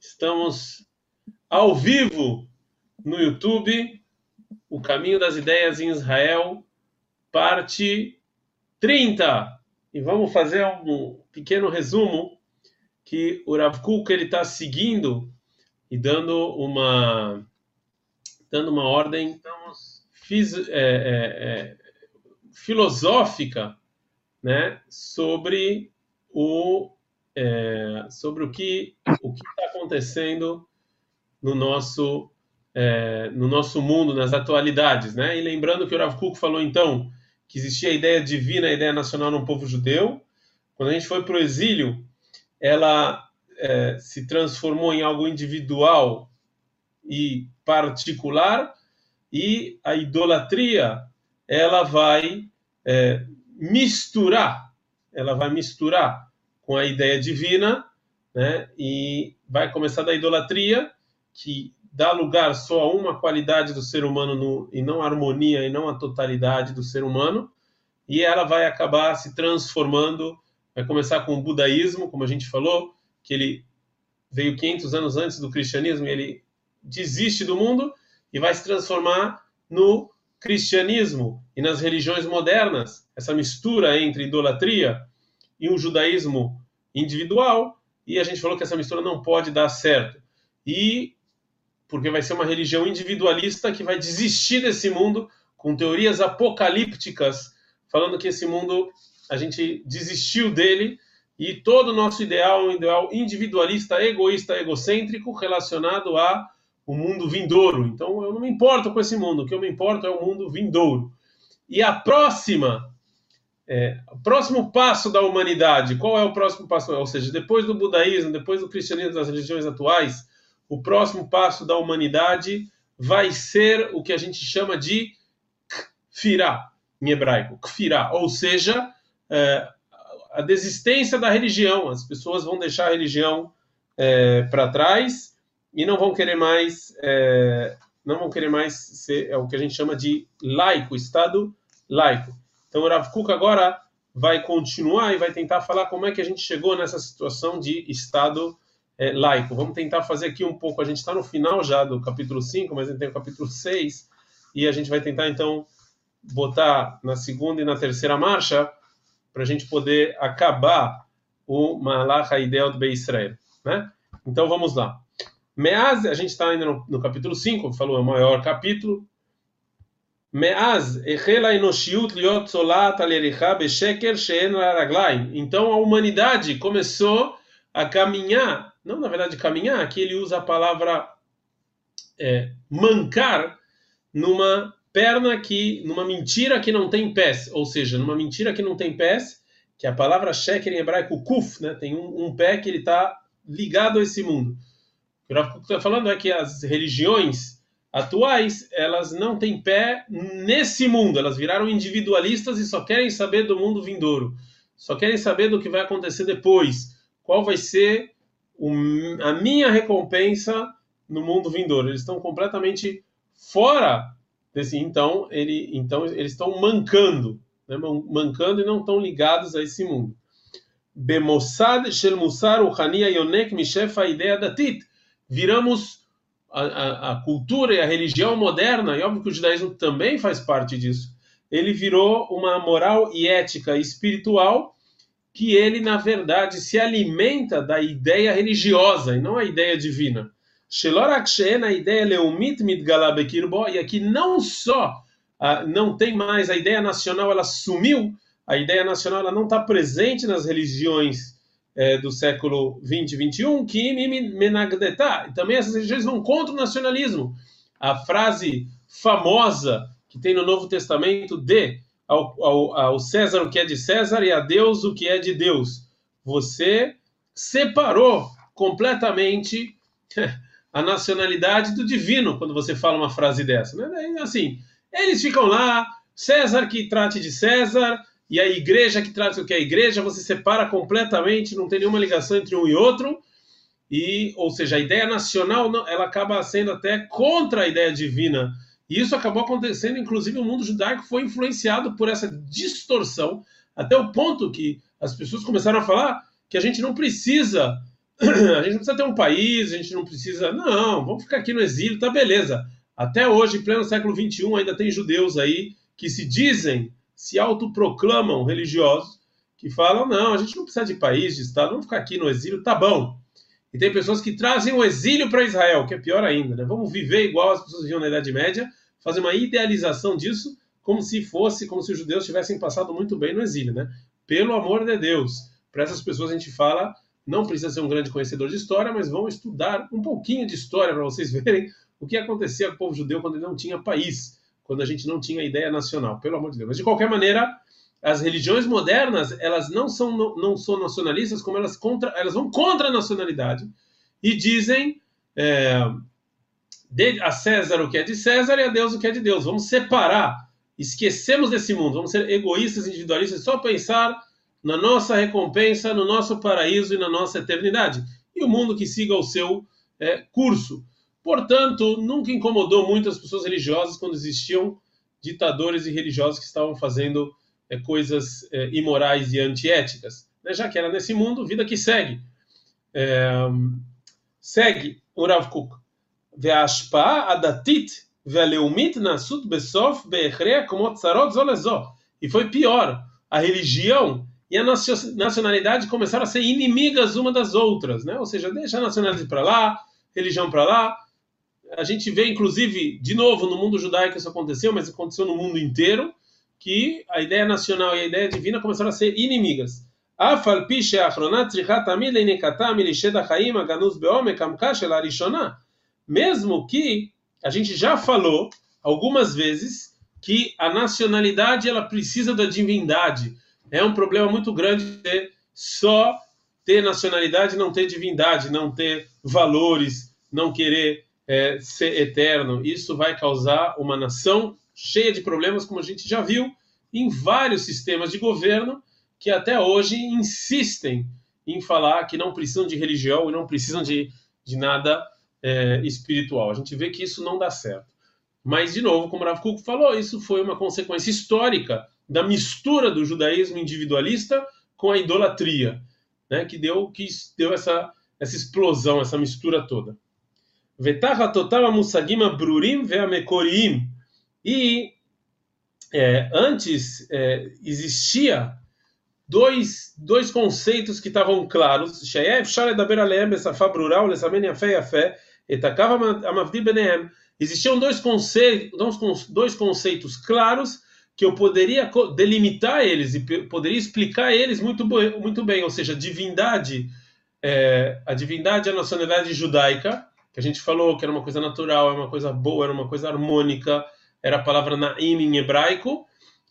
Estamos ao vivo no YouTube, O Caminho das Ideias em Israel, parte 30. E vamos fazer um pequeno resumo que o Rav Kuk ele está seguindo e dando uma dando uma ordem fiz, é, é, é, filosófica, né, sobre o é, sobre o que o que está acontecendo no nosso é, no nosso mundo, nas atualidades, né? E lembrando que o Rav Kuk falou então que existia a ideia divina, a ideia nacional no povo judeu. Quando a gente foi para o exílio, ela é, se transformou em algo individual e particular, e a idolatria ela vai é, misturar, ela vai misturar com a ideia divina, né? E vai começar da idolatria, que dá lugar só a uma qualidade do ser humano no, e não a harmonia e não a totalidade do ser humano, e ela vai acabar se transformando, vai começar com o budaísmo, como a gente falou, que ele veio 500 anos antes do cristianismo, e ele desiste do mundo e vai se transformar no cristianismo e nas religiões modernas, essa mistura entre idolatria e um judaísmo individual, e a gente falou que essa mistura não pode dar certo. E porque vai ser uma religião individualista que vai desistir desse mundo com teorias apocalípticas, falando que esse mundo a gente desistiu dele e todo o nosso ideal um ideal individualista, egoísta, egocêntrico relacionado a o mundo vindouro. Então eu não me importo com esse mundo, o que eu me importo é o mundo vindouro. E a próxima é, o próximo passo da humanidade, qual é o próximo passo? Ou seja, depois do budaísmo, depois do cristianismo, das religiões atuais, o próximo passo da humanidade vai ser o que a gente chama de kfirá, em hebraico, kfirá, ou seja, é, a desistência da religião. As pessoas vão deixar a religião é, para trás e não vão querer mais, é, não vão querer mais ser é o que a gente chama de laico, estado laico. Então o Rav Kuk agora vai continuar e vai tentar falar como é que a gente chegou nessa situação de Estado é, laico. Vamos tentar fazer aqui um pouco. A gente está no final já do capítulo 5, mas a gente tem o capítulo 6 e a gente vai tentar então botar na segunda e na terceira marcha para a gente poder acabar o Malach Haidel do Be Israel. Né? Então vamos lá. Meaz, a gente está ainda no, no capítulo 5, falou, é o maior capítulo, então a humanidade começou a caminhar, não na verdade caminhar, aqui ele usa a palavra é, mancar numa perna que, numa mentira que não tem pés, ou seja, numa mentira que não tem pés, que a palavra sheker em hebraico kuf, né, tem um, um pé que ele está ligado a esse mundo. O que está falando é que as religiões atuais, elas não têm pé nesse mundo, elas viraram individualistas e só querem saber do mundo vindouro, só querem saber do que vai acontecer depois, qual vai ser o, a minha recompensa no mundo vindouro. Eles estão completamente fora desse, então, ele, então eles estão mancando, né, mancando e não estão ligados a esse mundo. Bemossad shel musar uhania yonek mishef a ideia datit. Viramos a, a, a, cultura e a religião moderna, e óbvio que o judaísmo também faz parte disso, ele virou uma moral e ética espiritual que ele, na verdade, se alimenta da ideia religiosa e não a ideia divina. a ideia leumit e aqui não só não tem mais a ideia nacional, ela sumiu, a ideia nacional ela não está presente nas religiões é, do século 20 e 21, que. Também essas religiões vão contra o nacionalismo. A frase famosa que tem no Novo Testamento de ao, ao, ao César o que é de César e a Deus o que é de Deus. Você separou completamente a nacionalidade do divino quando você fala uma frase dessa. Né? Assim, eles ficam lá, César que trate de César, e a igreja que traz o que a igreja, você separa completamente, não tem nenhuma ligação entre um e outro, e, ou seja, a ideia nacional ela acaba sendo até contra a ideia divina. E isso acabou acontecendo, inclusive o mundo judaico foi influenciado por essa distorção, até o ponto que as pessoas começaram a falar que a gente não precisa a gente não precisa ter um país, a gente não precisa. Não, vamos ficar aqui no exílio, tá beleza. Até hoje, em pleno século XXI, ainda tem judeus aí que se dizem, se autoproclamam religiosos, que falam: não, a gente não precisa de país, de Estado, vamos ficar aqui no exílio, tá bom. E tem pessoas que trazem o exílio para Israel, que é pior ainda, né? Vamos viver igual as pessoas viviam na Idade Média, fazer uma idealização disso, como se fosse, como se os judeus tivessem passado muito bem no exílio, né? Pelo amor de Deus. Para essas pessoas a gente fala, não precisa ser um grande conhecedor de história, mas vão estudar um pouquinho de história para vocês verem o que acontecia com o povo judeu quando ele não tinha país, quando a gente não tinha ideia nacional, pelo amor de Deus. Mas de qualquer maneira, as religiões modernas, elas não são não são nacionalistas, como elas contra, elas vão contra a nacionalidade e dizem é, a César o que é de César e a Deus o que é de Deus. Vamos separar, esquecemos desse mundo, vamos ser egoístas, individualistas, só pensar na nossa recompensa, no nosso paraíso e na nossa eternidade. E o mundo que siga o seu é, curso. Portanto, nunca incomodou muito as pessoas religiosas quando existiam ditadores e religiosos que estavam fazendo é, coisas é, imorais e antiéticas, né? já que era nesse mundo, vida que segue. É, segue o Rav Kuk. adatit veleumit nasut besof como tsarot zolezó. E foi pior, a religião e a nacionalidade começaram a ser inimigas uma das outras, né? Ou seja, deixa a nacionalidade para lá, religião para lá, a gente vê, inclusive, de novo, no mundo judaico isso aconteceu, mas aconteceu no mundo inteiro que a ideia nacional e a ideia divina começaram a ser inimigas. Mesmo que a gente já falou algumas vezes que a nacionalidade ela precisa da divindade. É um problema muito grande ter só ter nacionalidade, não ter divindade, não ter valores, não querer é, ser eterno. Isso vai causar uma nação cheia de problemas, como a gente já viu em vários sistemas de governo que até hoje insistem em falar que não precisam de religião e não precisam de, de nada é, espiritual. A gente vê que isso não dá certo. Mas, de novo, como Rav Kuk falou, isso foi uma consequência histórica da mistura do judaísmo individualista com a idolatria, né, que deu, que deu essa, essa explosão, essa mistura toda. Vetach total musagim brurim ve'amekorim e é, antes é, existia dois, dois conceitos que estavam claros. Existiam dois conceitos, dois conceitos claros que eu poderia delimitar eles e poderia explicar eles muito, muito bem, ou seja, divindade, é, a divindade é a nacionalidade judaica, que a gente falou que era uma coisa natural, era uma coisa boa, era uma coisa harmônica, era a palavra naim em hebraico,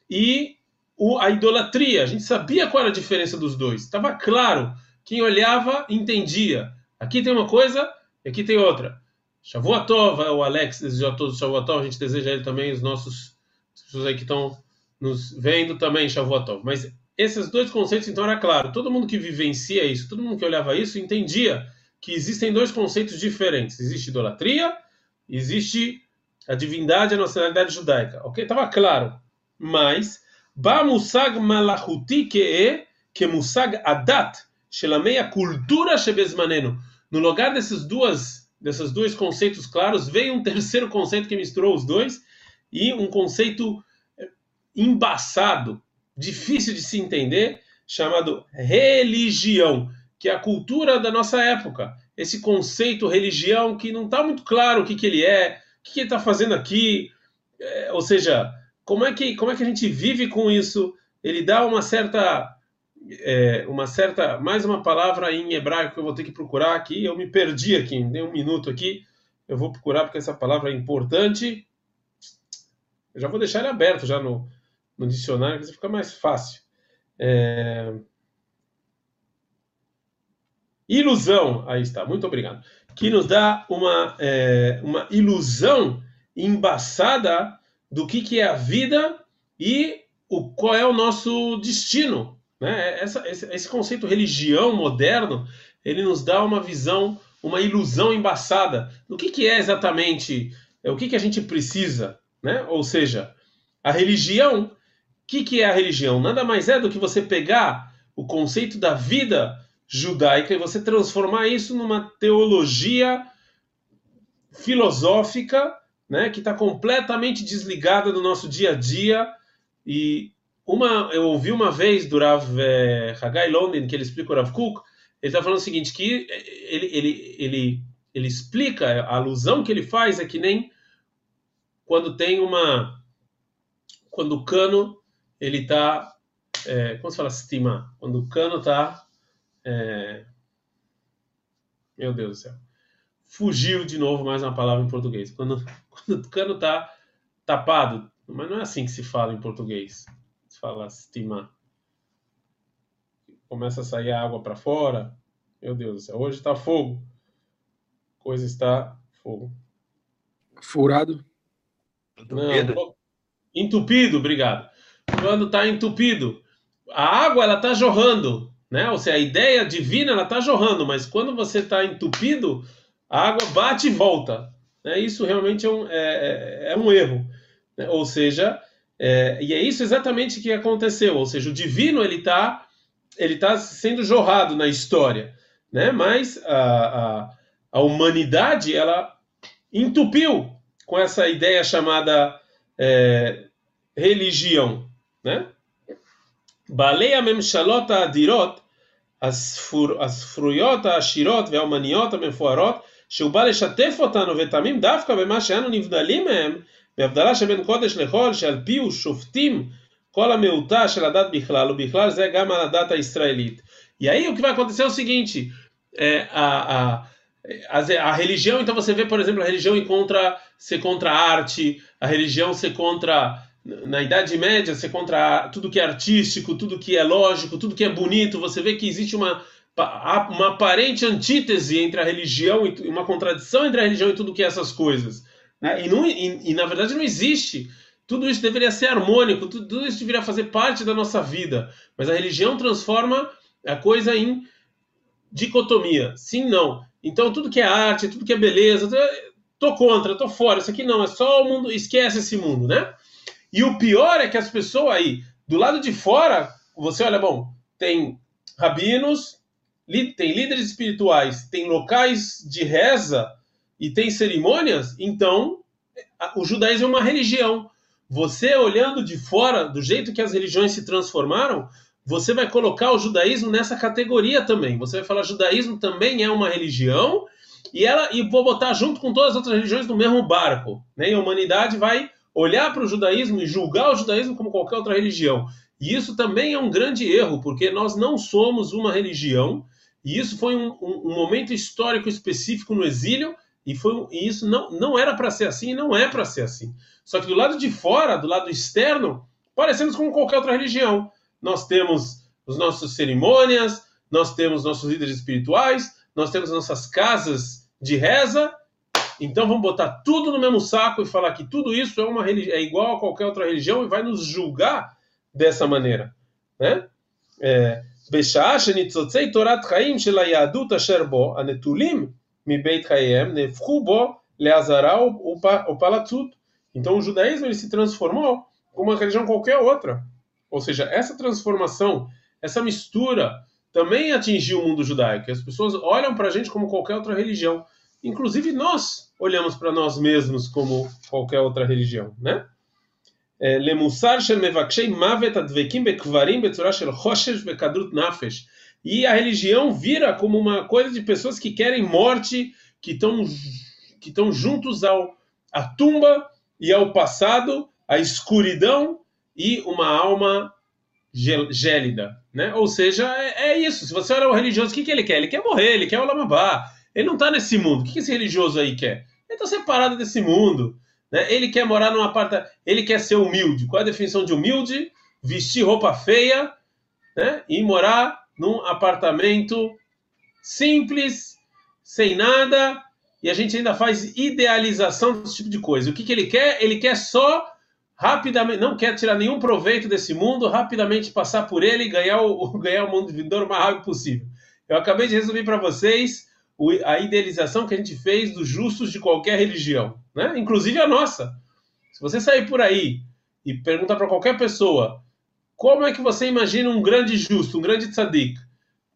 e o, a idolatria. A gente sabia qual era a diferença dos dois. Estava claro. Quem olhava entendia. Aqui tem uma coisa e aqui tem outra. Shavuatov, o Alex desejou a todos Shavuatov, a gente deseja ele também, os nossos as pessoas aí que estão nos vendo também Shavuatov. Mas esses dois conceitos, então, era claro. Todo mundo que vivencia isso, todo mundo que olhava isso, entendia que existem dois conceitos diferentes. Existe idolatria, existe a divindade a nacionalidade judaica. Ok? Estava claro. Mas, ba musag malachuti que é que musag adat, shelamei a cultura shebezmaneno. No lugar desses duas, desses dois conceitos claros, veio um terceiro conceito que misturou os dois e um conceito eh, embaçado, difícil de se entender, chamado religião, que é a cultura da nossa época. Esse conceito religião que não está muito claro o que, que ele é, o que ele está fazendo aqui? É, ou seja, como é, que, como é que a gente vive com isso? Ele dá uma certa. É, uma certa. Mais uma palavra em hebraico que eu vou ter que procurar aqui. Eu me perdi aqui, dei um minuto aqui. Eu vou procurar porque essa palavra é importante. Eu já vou deixar ele aberto já no, no dicionário, que fica mais fácil. É... Ilusão, aí está, muito obrigado que nos dá uma, é, uma ilusão embaçada do que, que é a vida e o, qual é o nosso destino. Né? Essa, esse, esse conceito religião moderno, ele nos dá uma visão, uma ilusão embaçada do que, que é exatamente, é, o que, que a gente precisa. Né? Ou seja, a religião, o que, que é a religião? Nada mais é do que você pegar o conceito da vida judaica e você transformar isso numa teologia filosófica, né, que está completamente desligada do nosso dia a dia. E uma, eu ouvi uma vez do Rav eh, Hagai London, que ele explica o Rav Kuk, ele está falando o seguinte, que ele, ele, ele, ele explica, a alusão que ele faz é que nem quando tem uma... Quando o cano, ele está... É, como se fala estima? Quando o cano está... É, meu Deus do céu fugiu de novo mais uma palavra em português. Quando, quando o cano está tapado, mas não é assim que se fala em português. Se fala estimar. Começa a sair a água para fora. Meu Deus do céu, hoje está fogo. Coisa está fogo. Furado? Entupido. Não, entupido, obrigado. Quando está entupido, a água ela está jorrando, né? Ou seja, a ideia divina ela está jorrando, mas quando você está entupido, a água bate e volta. Né? Isso realmente é um, é, é, é um erro. Né? Ou seja, é, e é isso exatamente que aconteceu. Ou seja, o divino ele está ele tá sendo jorrado na história, né? Mas a, a, a humanidade ela entupiu com essa ideia chamada é, religião, né? Baleia memshalot adirot, as fruiot השיר, והאומניות המפוארות שהוא בא לשתף אותנו ותמים דווקא במה שאנו נבדלים מהם, בהבדלה שבין קודש לחול, שעל פיהו שופטים כל המיעוטה של הדת בכלל, ובכלל זה גם על הדת הישראלית. E aí o que vai acontecer é o seguinte, é, a, a, a, a, religião, então você vê, por exemplo, a religião encontra ser contra a arte, a religião ser contra, na Idade Média, ser contra tudo que é artístico, tudo que é lógico, tudo que é bonito, você vê que existe uma, uma aparente antítese entre a religião e uma contradição entre a religião e tudo que é essas coisas. Né? E, não, e, e, na verdade não existe. Tudo isso deveria ser harmônico, tudo, tudo isso deveria fazer parte da nossa vida. Mas a religião transforma a coisa em dicotomia. Sim, não. Então tudo que é arte, tudo que é beleza, tô contra, tô fora. Isso aqui não, é só o mundo, esquece esse mundo, né? E o pior é que as pessoas aí, do lado de fora, você olha, bom, tem rabinos, tem líderes espirituais, tem locais de reza e tem cerimônias, então o judaísmo é uma religião. Você olhando de fora, do jeito que as religiões se transformaram, você vai colocar o judaísmo nessa categoria também. Você vai falar judaísmo também é uma religião e ela e vou botar junto com todas as outras religiões no mesmo barco, né? E a humanidade vai olhar para o judaísmo e julgar o judaísmo como qualquer outra religião. E isso também é um grande erro, porque nós não somos uma religião e isso foi um, um, um momento histórico específico no exílio, e, foi, e isso não, não era para ser assim e não é para ser assim. Só que do lado de fora, do lado externo, parecemos como qualquer outra religião. Nós temos as nossas cerimônias, nós temos nossos líderes espirituais, nós temos nossas casas de reza. Então vamos botar tudo no mesmo saco e falar que tudo isso é uma é igual a qualquer outra religião e vai nos julgar dessa maneira, né? É, בשעה שניצוצי תורת חיים של היהדות אשר בו, הנטולים מבית חייהם, נהפכו בו לעזרה ופלצות. Então o judaísmo ele se transformou como uma religião qualquer outra. Ou seja, essa transformação, essa mistura também atingiu o mundo judaico. As pessoas olham para a gente como qualquer outra religião. Inclusive nós olhamos para nós mesmos como qualquer outra religião, né? É, Lemusar shel mevakshei mavet advekim bekvarim betzura shel choshesh bekadrut nafesh. E a religião vira como uma coisa de pessoas que querem morte, que estão que estão juntos ao à tumba e ao passado, à escuridão e uma alma gélida, né? Ou seja, é, é isso. Se você olha o religioso, o que, que ele quer? Ele quer morrer, ele quer o lamabá, ele não está nesse mundo. O que, esse religioso aí quer? Ele está separado desse mundo. Né? Ele quer morar num apartamento, ele quer ser humilde. Qual é a definição de humilde? Vestir roupa feia né? e morar num apartamento simples, sem nada, e a gente ainda faz idealização desse tipo de coisa. O que, que ele quer? Ele quer só rapidamente, não quer tirar nenhum proveito desse mundo, rapidamente passar por ele e ganhar o, ganhar o mundo vindouro o mais rápido possível. Eu acabei de resumir para vocês a idealização que a gente fez dos justos de qualquer religião, né? inclusive a nossa. Se você sair por aí e perguntar para qualquer pessoa como é que você imagina um grande justo, um grande tzadik,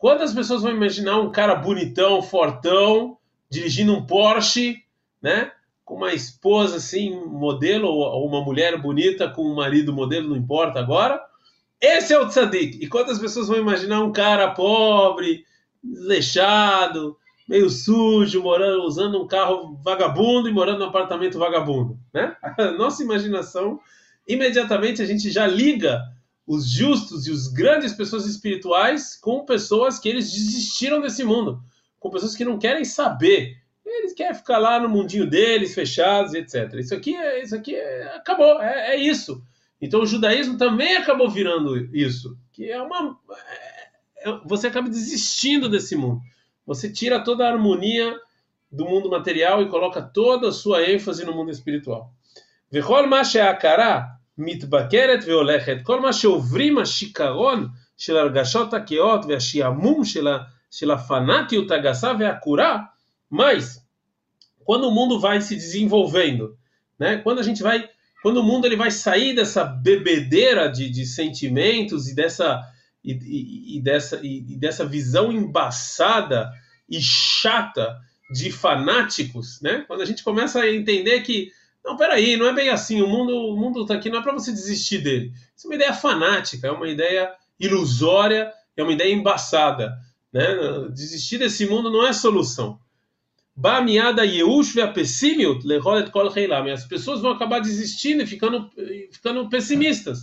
Quantas pessoas vão imaginar um cara bonitão, fortão, dirigindo um Porsche, né? Com uma esposa assim, modelo, ou uma mulher bonita com um marido modelo, não importa agora. Esse é o tzadik. E quantas pessoas vão imaginar um cara pobre, desleixado, meio sujo, morando, usando um carro vagabundo e morando num apartamento vagabundo, né? A nossa imaginação, imediatamente a gente já liga os justos e os grandes pessoas espirituais com pessoas que eles desistiram desse mundo, com pessoas que não querem saber, eles querem ficar lá no mundinho deles, fechados, etc. Isso aqui, é, isso aqui é, acabou, é, é isso. Então o judaísmo também acabou virando isso, que é uma, é, você acaba desistindo desse mundo. Você tira toda a harmonia do mundo material e coloca toda a sua ênfase no mundo espiritual. וכל מה שההכרה מתבקרת והולכת, כל מה שעוברים השיכרון של הרגשות הכאות והשעמום של, ה, של הפנאטיות הגסה והעקורה, mas quando o mundo vai se desenvolvendo, né? quando a gente vai, quando o mundo ele vai sair dessa bebedeira de, de sentimentos e dessa e, e, dessa, e, e, dessa visão embaçada e chata de fanáticos, né? Quando a gente começa a entender que não, peraí, não é bem assim. O mundo, o mundo está aqui não é para você desistir dele. Isso é uma ideia fanática, é uma ideia ilusória, é uma ideia embaçada, né? Desistir desse mundo não é solução. Bamiada Yeush ve'apessimiut kol As pessoas vão acabar desistindo e ficando, ficando pessimistas,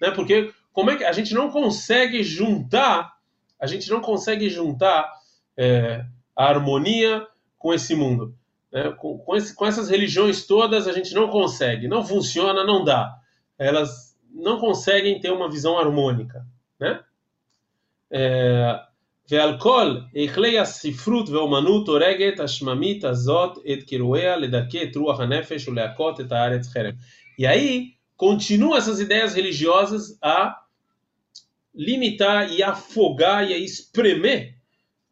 né? Porque como é que a gente não consegue juntar, a gente não consegue juntar é, a harmonia com esse mundo. Né? Com, com, esse, com essas religiões todas a gente não consegue, não funciona, não dá. Elas não conseguem ter uma visão harmônica, né? ועל כל היכלי הספרות והאומנות הורגת השממית הזאת את קירואיה לדכא את רוח הנפש ולהכות את הארץ חרם. E aí, continuam essas ideias religiosas a limitar e afogar e espremer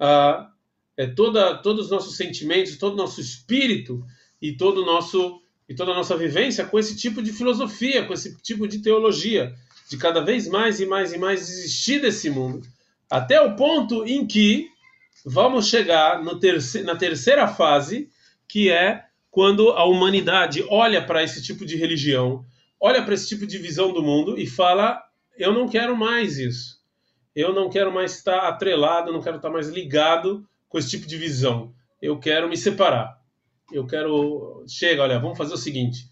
uh, é, toda, todos os nossos sentimentos, todo o nosso espírito e todo nosso e toda a nossa vivência com esse tipo de filosofia, com esse tipo de teologia, de cada vez mais e mais e mais desistir desse mundo, até o ponto em que vamos chegar terce na terceira fase, que é quando a humanidade olha para esse tipo de religião, olha para esse tipo de visão do mundo e fala eu não quero mais isso. Eu não quero mais estar atrelado, não quero estar mais ligado com esse tipo de visão. Eu quero me separar. Eu quero. Chega, olha, vamos fazer o seguinte.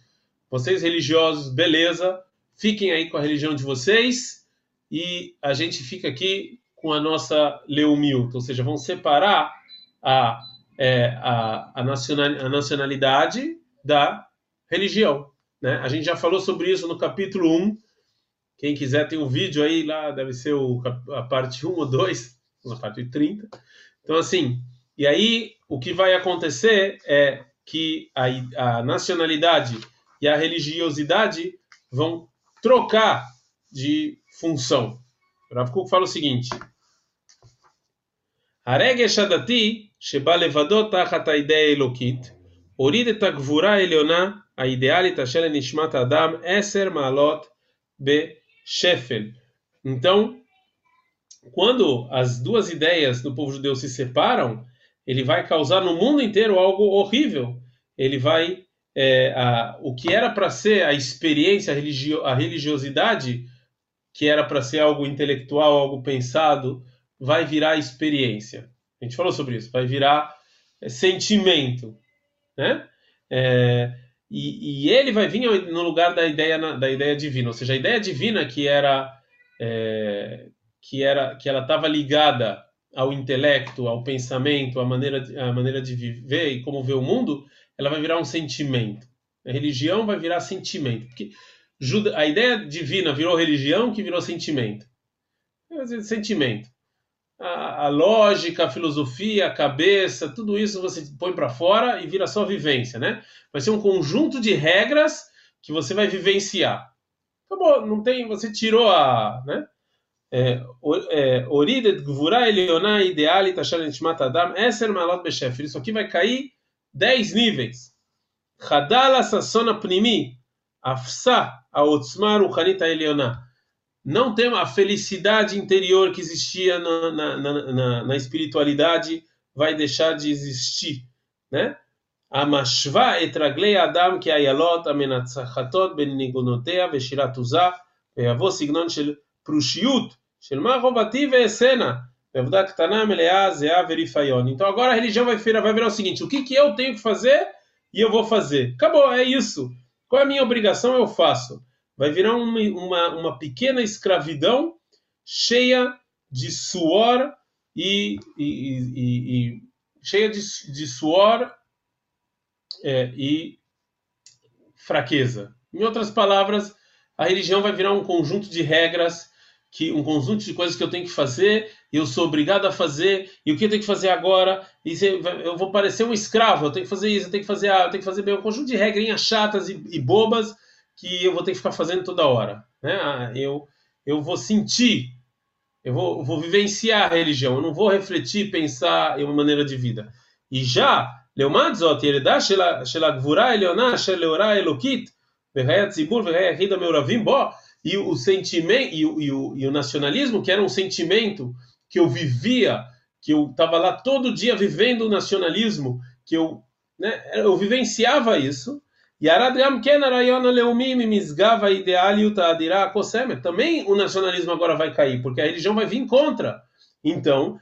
Vocês religiosos, beleza, fiquem aí com a religião de vocês e a gente fica aqui com a nossa leumilta, ou seja, vamos separar a, é, a, a, nacionalidade da religião. Né? A gente já falou sobre isso no capítulo 1 quem quiser tem um vídeo aí lá, deve ser o, a parte 1 ou 2, na parte 30. Então, assim, e aí o que vai acontecer é que a, a nacionalidade e a religiosidade vão trocar de função. Rav Kuk fala o seguinte: הרגש הדתי שבא לבדו תחת האידאה האלוקית, הוריד את הגבורה העליונה האידיאלית אשר לנשמת האדם עשר מעלות Shefel. Então, quando as duas ideias do povo judeu se separam, ele vai causar no mundo inteiro algo horrível. Ele vai é, a, o que era para ser a experiência, a, religio, a religiosidade, que era para ser algo intelectual, algo pensado, vai virar experiência. A gente falou sobre isso. Vai virar é, sentimento, né? É, e, e, ele vai vir no lugar da ideia da ideia divina, ou seja, a ideia divina que era é, que era que ela estava ligada ao intelecto, ao pensamento, à maneira à maneira de viver e como ver o mundo, ela vai virar um sentimento. A religião vai virar sentimento, porque a ideia divina virou religião, que virou sentimento. Sentimento a, a, lógica, a filosofia, a cabeça, tudo isso você põe para fora e vira só vivência, né? Vai ser um conjunto de regras que você vai vivenciar. Acabou, não tem, você tirou a, né? É, é, Oridet Gvura Elioná Ideali Tashar Nishmat Adam Eser Malot Beshefir. Isso aqui vai cair 10 níveis. Hadala Sassona Pnimi Afsa Aotzma Ruchanita Elioná não tem a felicidade interior que existia na, na, na, na espiritualidade vai deixar de existir, né? המשווה את רגלי האדם כאיילות המנצחתות בניגונותיה ושירת עוזה, ויבוא סגנון של פרושיות, של מה חובתי ואעשנה, ועבודה קטנה, מלאה, זהה וריפיון. Então agora a religião vai virar, vai virar o seguinte, o que, que eu tenho que fazer e eu vou fazer. Acabou, é isso. Qual é a minha obrigação, eu faço. Vai virar uma, uma, uma pequena escravidão cheia de suor e, e, e, e cheia de, de suor é, e fraqueza. Em outras palavras, a religião vai virar um conjunto de regras, que um conjunto de coisas que eu tenho que fazer, eu sou obrigado a fazer, e o que eu tenho que fazer agora? E eu vou parecer um escravo, eu tenho que fazer isso, eu tenho que fazer A, eu tenho que fazer B, um conjunto de regrinhas chatas e, e bobas que eu vou ter que ficar fazendo toda hora. Né? Ah, eu, eu vou sentir, eu vou, vou vivenciar a religião, eu não vou refletir, pensar em uma maneira de vida. E já לעומת זאת, ירידה של, של הגבורה העליונה אשר לאורה האלוקית בחיי הציבור וחיי היחיד המעורבים בו, e o sentimento e o, e, o, e o nacionalismo, que era um sentimento que eu vivia, que eu estava lá todo dia vivendo o nacionalismo, que eu, né, eu vivenciava isso. também o nacionalismo agora vai cair, porque a religião vai vir contra. Então,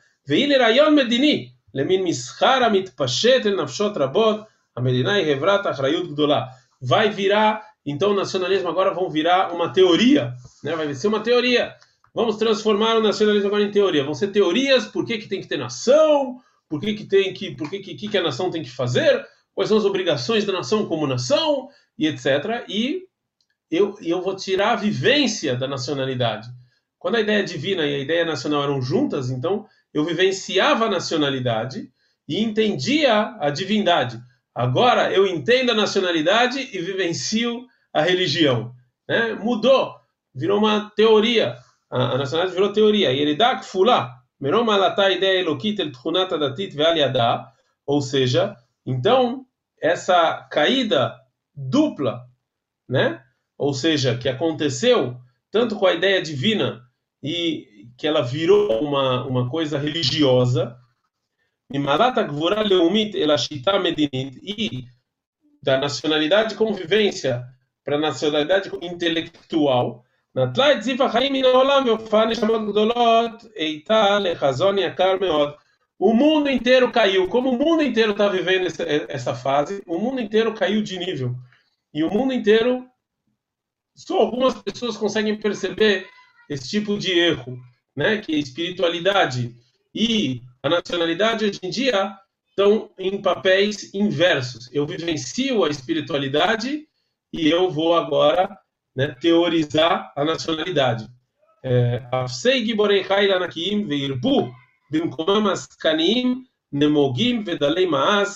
vai virar, então o nacionalismo agora vão virar uma teoria, né? vai ser uma teoria. Vamos transformar o nacionalismo agora em teoria. Vão ser teorias, por que, que tem que ter nação, por que, que tem que, por que, que, que a nação tem que fazer, quais são as obrigações da nação como nação, e etc. E eu, eu vou tirar a vivência da nacionalidade. Quando a ideia divina e a ideia nacional eram juntas, então eu vivenciava a nacionalidade e entendia a divindade. Agora eu entendo a nacionalidade e vivencio a religião. Né? Mudou, virou uma teoria. A, a nacionalidade virou teoria. E ele dá datit ou seja, então essa caída dupla, né? Ou seja, que aconteceu tanto com a ideia divina e que ela virou uma, uma coisa religiosa, e da nacionalidade de convivência para a nacionalidade intelectual, o mundo inteiro caiu. Como o mundo inteiro está vivendo é, essa, fase, o mundo inteiro caiu de nível. E o mundo inteiro, só algumas pessoas conseguem perceber esse tipo de erro, né? Que é espiritualidade e a nacionalidade hoje em dia estão em papéis inversos. Eu vivencio a espiritualidade e eu vou agora né, teorizar a nacionalidade. É, גיבורי חיל ענקיים והרבו במקומם עסקניים, נמוגים ודלי מעש,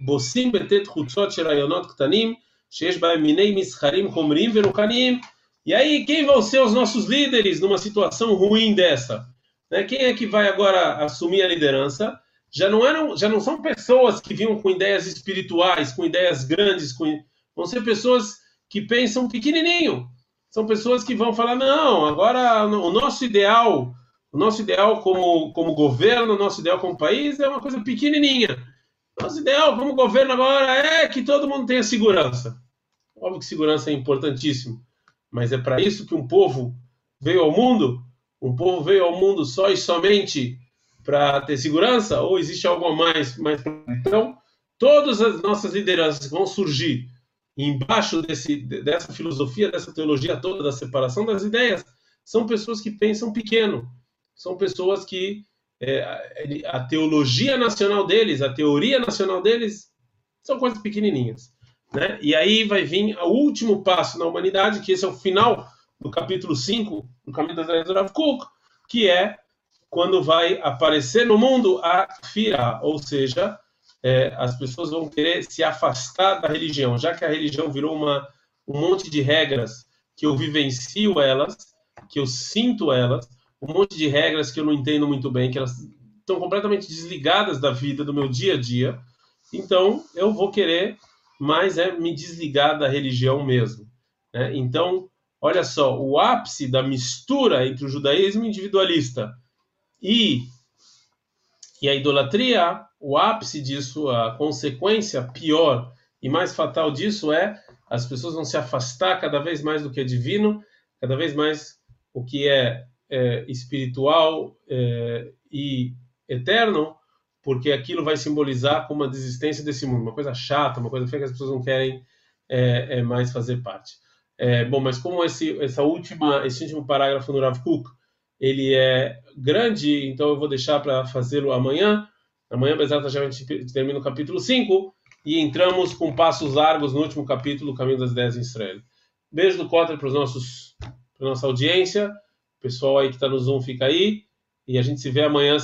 בוסים בתת חוצות של רעיונות קטנים, שיש בהם מיני מסחרים חומריים ורוחניים, e aí, quem vão ser os nossos líderes numa situação ruim dessa? Né? Quem é que vai agora assumir a liderança? Já não eram, já não são pessoas que vinham com ideias espirituais, com ideias grandes, com... vão ser pessoas que pensam pequenininho. São pessoas que vão falar não, agora o nosso ideal, o nosso ideal como como governo, o nosso ideal como país é uma coisa pequenininha. Nosso ideal como governo agora é que todo mundo tenha segurança. Óbvio que segurança é importantíssimo mas é para isso que um povo veio ao mundo? Um povo veio ao mundo só e somente para ter segurança? Ou existe algo a mais? Então, todas as nossas lideranças vão surgir embaixo desse, dessa filosofia, dessa teologia toda da separação das ideias, são pessoas que pensam pequeno, são pessoas que é, a teologia nacional deles, a teoria nacional deles, são coisas pequenininhas. Né? E aí vai vir o último passo na humanidade, que esse é o final do capítulo 5 do Caminho das Leis do Rav que é quando vai aparecer no mundo a Fira, ou seja, é, as pessoas vão querer se afastar da religião, já que a religião virou uma, um monte de regras que eu vivencio elas, que eu sinto elas, um monte de regras que eu não entendo muito bem, que elas estão completamente desligadas da vida, do meu dia a dia. Então, eu vou querer mas é me desligar da religião mesmo. Né? Então, olha só, o ápice da mistura entre o judaísmo individualista e, e a idolatria, o ápice disso, a consequência pior e mais fatal disso é as pessoas vão se afastar cada vez mais do que é divino, cada vez mais o que é, é espiritual é, e eterno, porque aquilo vai simbolizar como a desistência desse mundo, uma coisa chata, uma coisa feia que as pessoas não querem é, é mais fazer parte. É, bom, mas como esse, essa última, esse último parágrafo no Rav Kuk, ele é grande, então eu vou deixar para fazê-lo amanhã. Amanhã, já a gente termina o capítulo 5 e entramos com passos largos no último capítulo, Caminho das Ideias em Israel. Beijo do Cotter para nossos, para nossa audiência. Pessoal aí que está no Zoom fica aí. E a gente se vê amanhã.